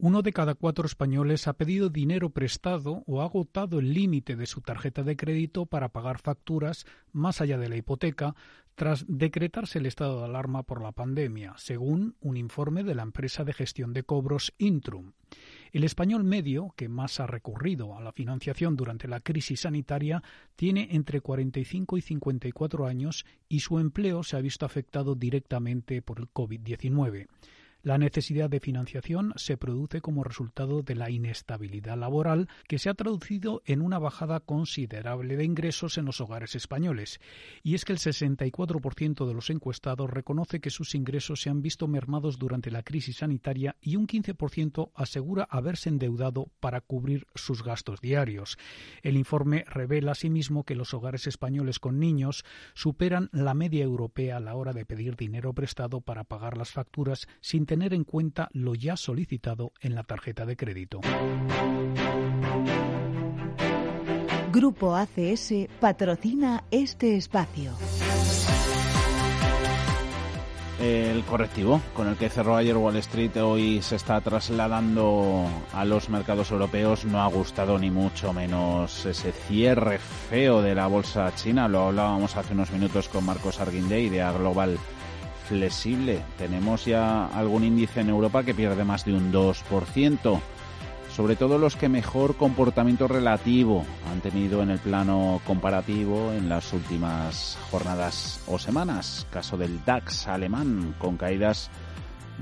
Uno de cada cuatro españoles ha pedido dinero prestado o ha agotado el límite de su tarjeta de crédito para pagar facturas más allá de la hipoteca tras decretarse el estado de alarma por la pandemia, según un informe de la empresa de gestión de cobros Intrum. El español medio, que más ha recurrido a la financiación durante la crisis sanitaria, tiene entre 45 y 54 años y su empleo se ha visto afectado directamente por el COVID-19. La necesidad de financiación se produce como resultado de la inestabilidad laboral que se ha traducido en una bajada considerable de ingresos en los hogares españoles. Y es que el 64% de los encuestados reconoce que sus ingresos se han visto mermados durante la crisis sanitaria y un 15% asegura haberse endeudado para cubrir sus gastos diarios. El informe revela asimismo que los hogares españoles con niños superan la media europea a la hora de pedir dinero prestado para pagar las facturas sin tener en cuenta lo ya solicitado en la tarjeta de crédito. Grupo ACS patrocina este espacio. El correctivo con el que cerró ayer Wall Street hoy se está trasladando a los mercados europeos. No ha gustado ni mucho menos ese cierre feo de la bolsa china. Lo hablábamos hace unos minutos con Marcos Arguindey de A Global flexible. Tenemos ya algún índice en Europa que pierde más de un 2%. Sobre todo los que mejor comportamiento relativo han tenido en el plano comparativo en las últimas jornadas o semanas. Caso del DAX alemán con caídas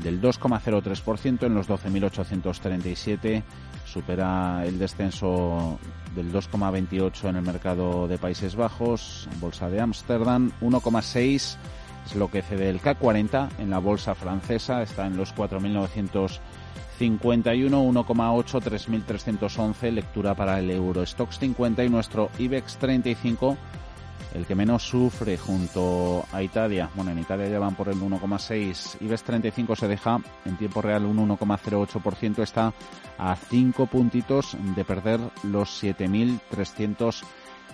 del 2,03% en los 12.837. Supera el descenso del 2,28 en el mercado de Países Bajos, Bolsa de Ámsterdam, 1,6 es lo que cede el CAC 40 en la bolsa francesa, está en los 4.951, 1,8, 3.311, lectura para el Euro Stocks 50 y nuestro IBEX 35, el que menos sufre junto a Italia. Bueno, en Italia ya van por el 1,6, IBEX 35 se deja en tiempo real un 1,08%, está a 5 puntitos de perder los 7.300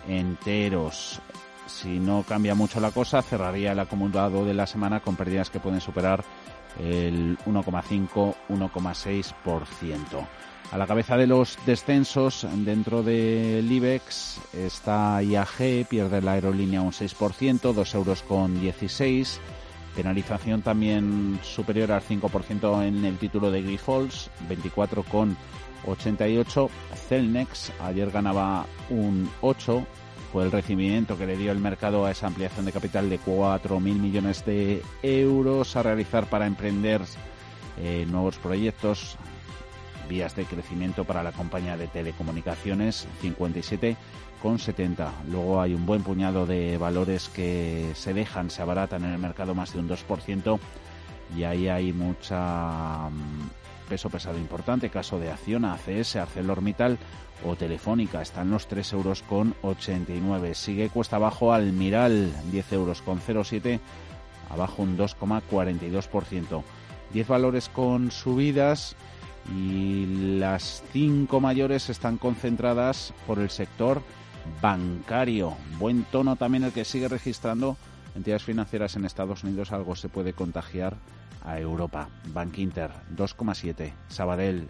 enteros si no cambia mucho la cosa, cerraría el acumulado de la semana con pérdidas que pueden superar el 1,5-1,6%. A la cabeza de los descensos dentro del IBEX está IAG, pierde la aerolínea un 6%, 2 euros con 16. Penalización también superior al 5% en el título de Grifols, 24 con 88. Celnex ayer ganaba un 8 fue el recibimiento que le dio el mercado a esa ampliación de capital de 4.000 millones de euros a realizar para emprender eh, nuevos proyectos, vías de crecimiento para la compañía de telecomunicaciones, 57,70. Luego hay un buen puñado de valores que se dejan, se abaratan en el mercado más de un 2% y ahí hay mucha mm, peso pesado importante, caso de Acciona, ACS, ArcelorMittal o Telefónica. Están los 3 euros con 89. Sigue cuesta abajo Almiral, 10 euros con 07, abajo un 2,42%. 10 valores con subidas y las 5 mayores están concentradas por el sector bancario. Buen tono también el que sigue registrando entidades financieras en Estados Unidos. Algo se puede contagiar a Europa. Bank Inter 2,7. Sabadell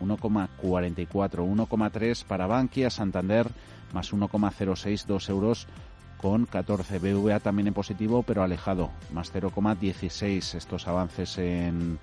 1,44, 1,3 para Bankia, Santander más 1,06, 2 euros con 14. BVA también en positivo, pero alejado, más 0,16. Estos avances en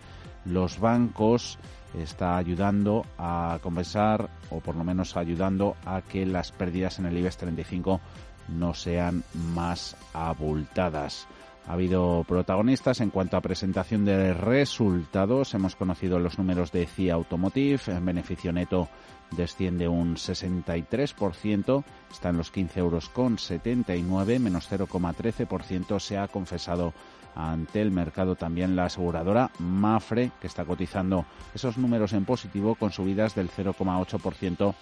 los bancos está ayudando a compensar, o por lo menos ayudando a que las pérdidas en el IBEX 35 no sean más abultadas. Ha habido protagonistas en cuanto a presentación de resultados. Hemos conocido los números de CIA Automotive. En beneficio neto desciende un 63%, está en los 15 euros con 79, menos 0,13%. Se ha confesado ante el mercado también la aseguradora Mafre, que está cotizando esos números en positivo con subidas del 0,8%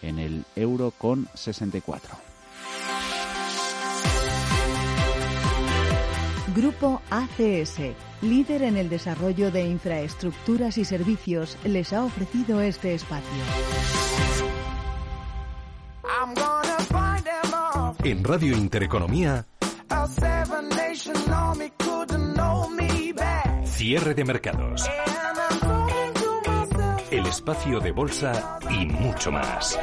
en el euro con 64. Grupo ACS, líder en el desarrollo de infraestructuras y servicios, les ha ofrecido este espacio. En Radio Intereconomía, cierre de mercados, el espacio de bolsa y mucho más.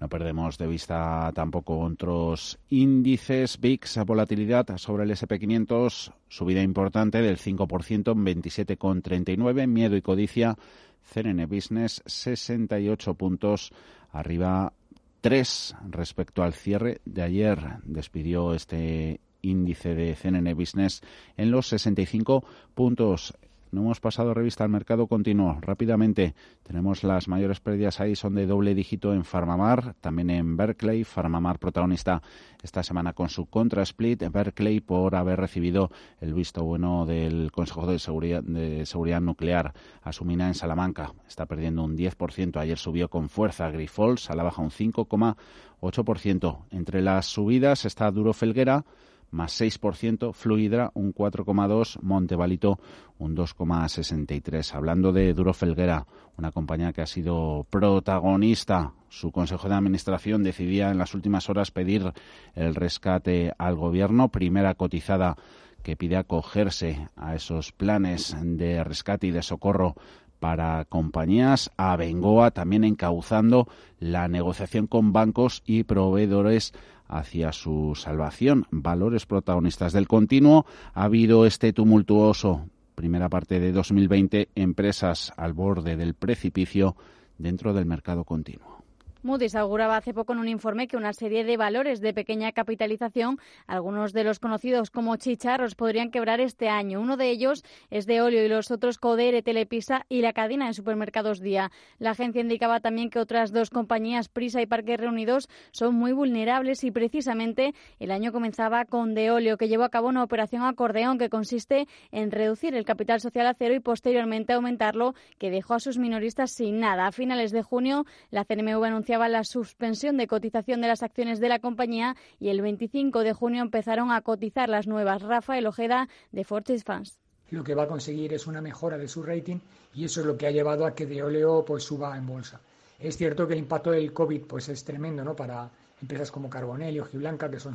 No perdemos de vista tampoco otros índices. VIX, volatilidad sobre el SP500, subida importante del 5% en 27,39. Miedo y codicia, CNN Business, 68 puntos, arriba 3 respecto al cierre de ayer. Despidió este índice de CNN Business en los 65 puntos. No hemos pasado revista al mercado continuo. Rápidamente, tenemos las mayores pérdidas ahí, son de doble dígito en Farmamar, también en Berkeley. Farmamar protagonista esta semana con su contra split. Berkeley por haber recibido el visto bueno del Consejo de Seguridad, Nuclear. Asumina en Salamanca está perdiendo un 10%. Ayer subió con fuerza Grifols a la baja un 5,8%. Entre las subidas está Duro Felguera más 6%, Fluidra un 4,2%, Montevalito un 2,63%. Hablando de Duro Felguera, una compañía que ha sido protagonista, su Consejo de Administración decidía en las últimas horas pedir el rescate al Gobierno, primera cotizada que pide acogerse a esos planes de rescate y de socorro para compañías, a Bengoa también encauzando la negociación con bancos y proveedores hacia su salvación. Valores protagonistas del continuo. Ha habido este tumultuoso primera parte de 2020, empresas al borde del precipicio dentro del mercado continuo. Moody's auguraba hace poco en un informe que una serie de valores de pequeña capitalización, algunos de los conocidos como chicharros, podrían quebrar este año. Uno de ellos es de óleo y los otros Codere, Telepisa y la cadena de supermercados Día. La agencia indicaba también que otras dos compañías, Prisa y Parques Reunidos, son muy vulnerables y precisamente el año comenzaba con de óleo, que llevó a cabo una operación acordeón que consiste en reducir el capital social a cero y posteriormente aumentarlo, que dejó a sus minoristas sin nada. A finales de junio, la CNMV anunció la suspensión de cotización de las acciones de la compañía y el 25 de junio empezaron a cotizar las nuevas. Rafael Ojeda, de Fortis Fans. Lo que va a conseguir es una mejora de su rating y eso es lo que ha llevado a que Deoleo pues, suba en bolsa. Es cierto que el impacto del COVID pues, es tremendo ¿no? para empresas como Carbonell y Ojiblanca, que son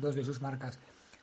dos de sus marcas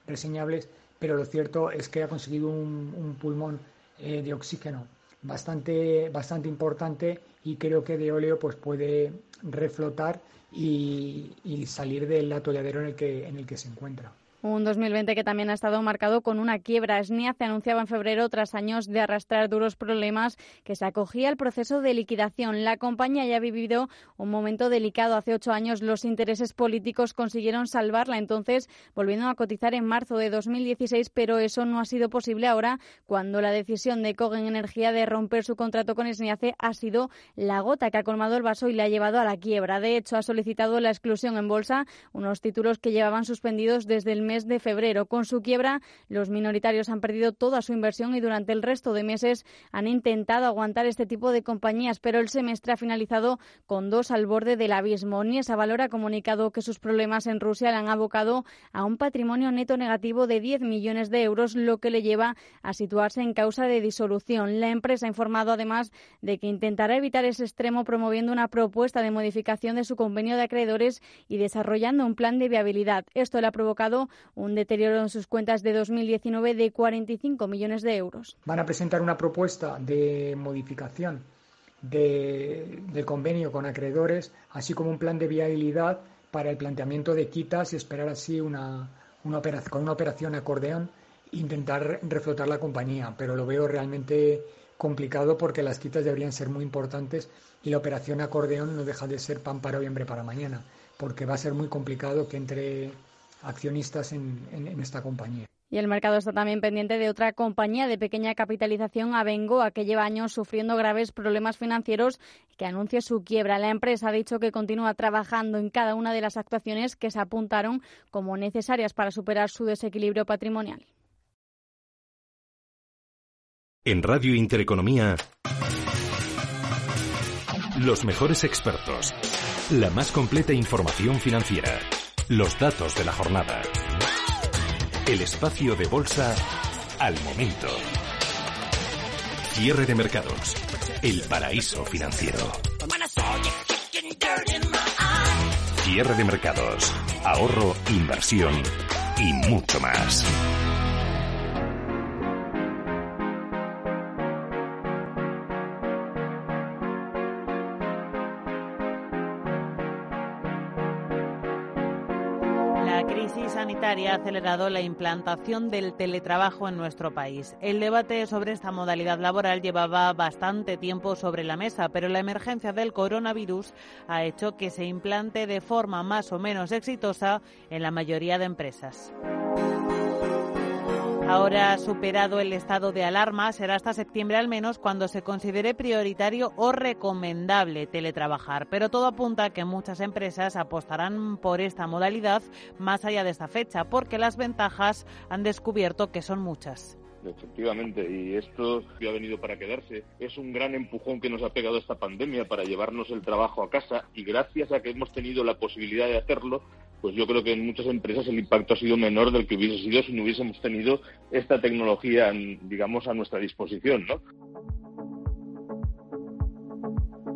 reseñables, pero lo cierto es que ha conseguido un, pulmón eh, de oxígeno bastante, bastante importante y creo que de óleo pues puede reflotar y, y salir del atolladero en el que, en el que se encuentra. Un 2020 que también ha estado marcado con una quiebra. SNIA se anunciaba en febrero, tras años de arrastrar duros problemas, que se acogía al proceso de liquidación. La compañía ya ha vivido un momento delicado. Hace ocho años los intereses políticos consiguieron salvarla, entonces volviendo a cotizar en marzo de 2016, pero eso no ha sido posible ahora cuando la decisión de Cogen Energía de romper su contrato con SNIACE ha sido la gota que ha colmado el vaso y le ha llevado a la quiebra. De hecho, ha solicitado la exclusión en bolsa, unos títulos que llevaban suspendidos desde el mes de febrero. Con su quiebra, los minoritarios han perdido toda su inversión y durante el resto de meses han intentado aguantar este tipo de compañías, pero el semestre ha finalizado con dos al borde del abismo. Niesa Valor ha comunicado que sus problemas en Rusia le han abocado a un patrimonio neto negativo de 10 millones de euros, lo que le lleva a situarse en causa de disolución. La empresa ha informado además de que intentará evitar ese extremo promoviendo una propuesta de modificación de su convenio de acreedores y desarrollando un plan de viabilidad. Esto le ha provocado un deterioro en sus cuentas de 2019 de 45 millones de euros. Van a presentar una propuesta de modificación del convenio con acreedores, así como un plan de viabilidad para el planteamiento de quitas y esperar así una, una operación, con una operación acordeón intentar reflotar la compañía, pero lo veo realmente complicado porque las quitas deberían ser muy importantes y la operación acordeón no deja de ser pan para hoy, hambre para mañana, porque va a ser muy complicado que entre accionistas en, esta compañía. Y el mercado está también pendiente de otra compañía de pequeña capitalización, Abengoa, que lleva años sufriendo graves problemas financieros y que anuncia su quiebra. La empresa ha dicho que continúa trabajando en cada una de las actuaciones que se apuntaron como necesarias para superar su desequilibrio patrimonial. En Radio Intereconomía, los mejores expertos, la más completa información financiera, los datos de la jornada, el espacio de bolsa al momento, cierre de mercados, el paraíso financiero. Cierre de mercados, ahorro, inversión y mucho más. Ha acelerado la implantación del teletrabajo en nuestro país. El debate sobre esta modalidad laboral llevaba bastante tiempo sobre la mesa, pero la emergencia del coronavirus ha hecho que se implante de forma más o menos exitosa en la mayoría de empresas. Ahora superado el estado de alarma, será hasta septiembre al menos cuando se considere prioritario o recomendable teletrabajar. Pero todo apunta a que muchas empresas apostarán por esta modalidad más allá de esta fecha, porque las ventajas han descubierto que son muchas. Efectivamente, y esto ha venido para quedarse. Es un gran empujón que nos ha pegado esta pandemia para llevarnos el trabajo a casa y gracias a que hemos tenido la posibilidad de hacerlo, pues yo creo que en muchas empresas el impacto ha sido menor del que hubiese sido si no hubiésemos tenido esta tecnología, digamos, a nuestra disposición, ¿no?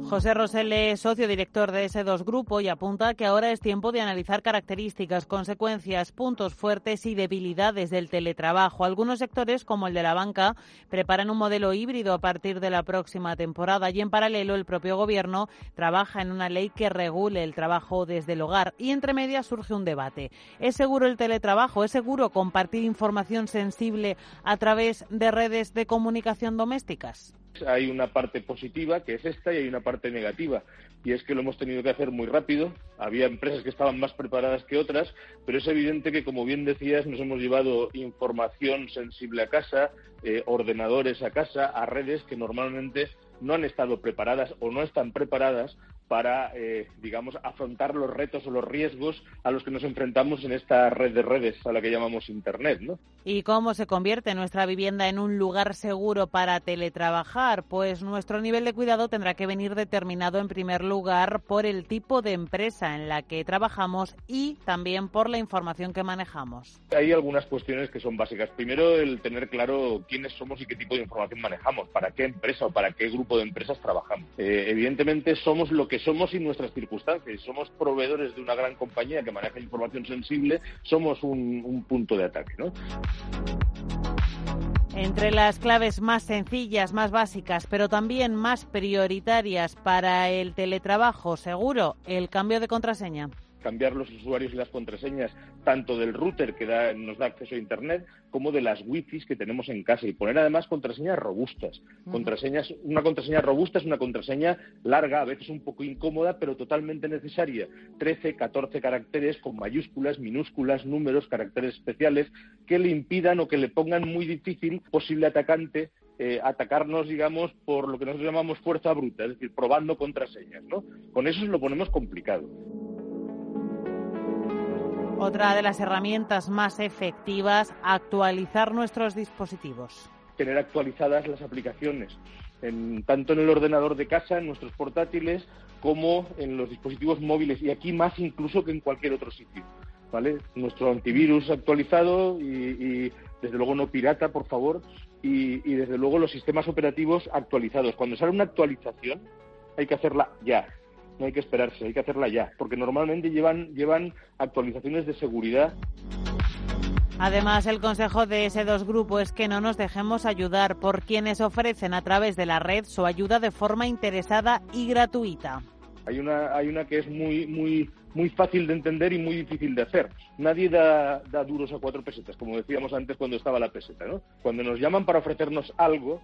José Roselle es socio director de ese dos Grupo y apunta que ahora es tiempo de analizar características, consecuencias, puntos fuertes y debilidades del teletrabajo. Algunos sectores, como el de la banca, preparan un modelo híbrido a partir de la próxima temporada y en paralelo el propio Gobierno trabaja en una ley que regule el trabajo desde el hogar y entre medias surge un debate. ¿Es seguro el teletrabajo? ¿Es seguro compartir información sensible a través de redes de comunicación domésticas? Hay una parte positiva, que es esta, y hay una parte negativa. Y es que lo hemos tenido que hacer muy rápido. Había empresas que estaban más preparadas que otras, pero es evidente que, como bien decías, nos hemos llevado información sensible a casa, eh, ordenadores a casa, a redes que normalmente no han estado preparadas o no están preparadas para, eh, digamos, afrontar los retos o los riesgos a los que nos enfrentamos en esta red de redes a la que llamamos Internet, ¿no? ¿Y cómo se convierte nuestra vivienda en un lugar seguro para teletrabajar? Pues nuestro nivel de cuidado tendrá que venir determinado en primer lugar por el tipo de empresa en la que trabajamos y también por la información que manejamos. Hay algunas cuestiones que son básicas. Primero, el tener claro quiénes somos y qué tipo de información manejamos, para qué empresa o para qué grupo de empresas trabajamos. Eh, evidentemente, somos lo que somos y nuestras circunstancias. Somos proveedores de una gran compañía que maneja información sensible, somos un, punto de ataque. ¿no? Entre las claves más sencillas, más básicas, pero también más prioritarias para el teletrabajo, seguro, el cambio de contraseña cambiar los usuarios y las contraseñas tanto del router que nos da acceso a Internet como de las wifi que tenemos en casa y poner además contraseñas robustas. Contraseñas, una contraseña robusta es una contraseña larga, a veces un poco incómoda, pero totalmente necesaria. 13, 14 caracteres con mayúsculas, minúsculas, números, caracteres especiales que le impidan o que le pongan muy difícil posible atacante eh, atacarnos, digamos, por lo que nosotros llamamos fuerza bruta, es decir, probando contraseñas, ¿no? Con eso lo ponemos complicado. Otra de las herramientas más efectivas, actualizar nuestros dispositivos. Tener actualizadas las aplicaciones, tanto en el ordenador de casa, en nuestros portátiles, como en los dispositivos móviles, y aquí más incluso que en cualquier otro sitio. ¿vale? Nuestro antivirus actualizado y, desde luego no pirata, por favor, y, y desde luego los sistemas operativos actualizados. Cuando sale una actualización, hay que hacerla ya, no hay que esperarse, hay que hacerla ya, porque normalmente llevan, llevan actualizaciones de seguridad. Además, el consejo de ese dos grupo es que no nos dejemos ayudar por quienes ofrecen a través de la red su ayuda de forma interesada y gratuita. Hay una, hay una que es muy, muy muy fácil de entender y muy difícil de hacer. Nadie da, da duros a cuatro pesetas, como decíamos antes cuando estaba la peseta. ¿no? Cuando nos llaman para ofrecernos algo,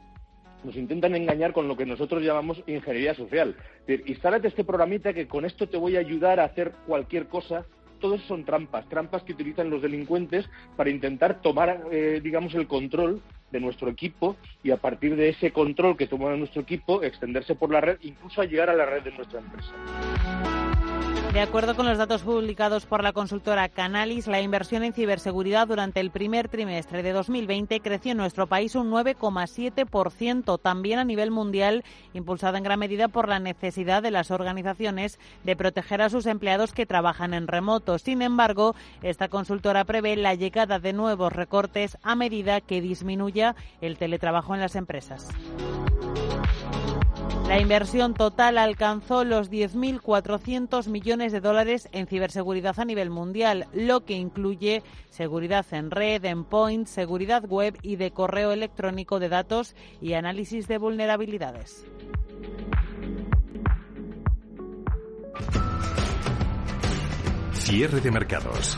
nos intentan engañar con lo que nosotros llamamos ingeniería social. Es decir, instálate este programita que con esto te voy a ayudar a hacer cualquier cosa. Todos son trampas, trampas que utilizan los delincuentes para intentar tomar, eh, digamos, el control de nuestro equipo y a partir de ese control que toma nuestro equipo extenderse por la red, incluso a llegar a la red de nuestra empresa. De acuerdo con los datos publicados por la consultora Canalis, la inversión en ciberseguridad durante el primer trimestre de 2020 creció en nuestro país un 9,7%, también a nivel mundial, impulsada en gran medida por la necesidad de las organizaciones de proteger a sus empleados que trabajan en remoto. Sin embargo, esta consultora prevé la llegada de nuevos recortes a medida que disminuya el teletrabajo en las empresas. La inversión total alcanzó los 10.400 millones de dólares en ciberseguridad a nivel mundial, lo que incluye seguridad en red, endpoint, seguridad web y de correo electrónico de datos y análisis de vulnerabilidades. Cierre de mercados.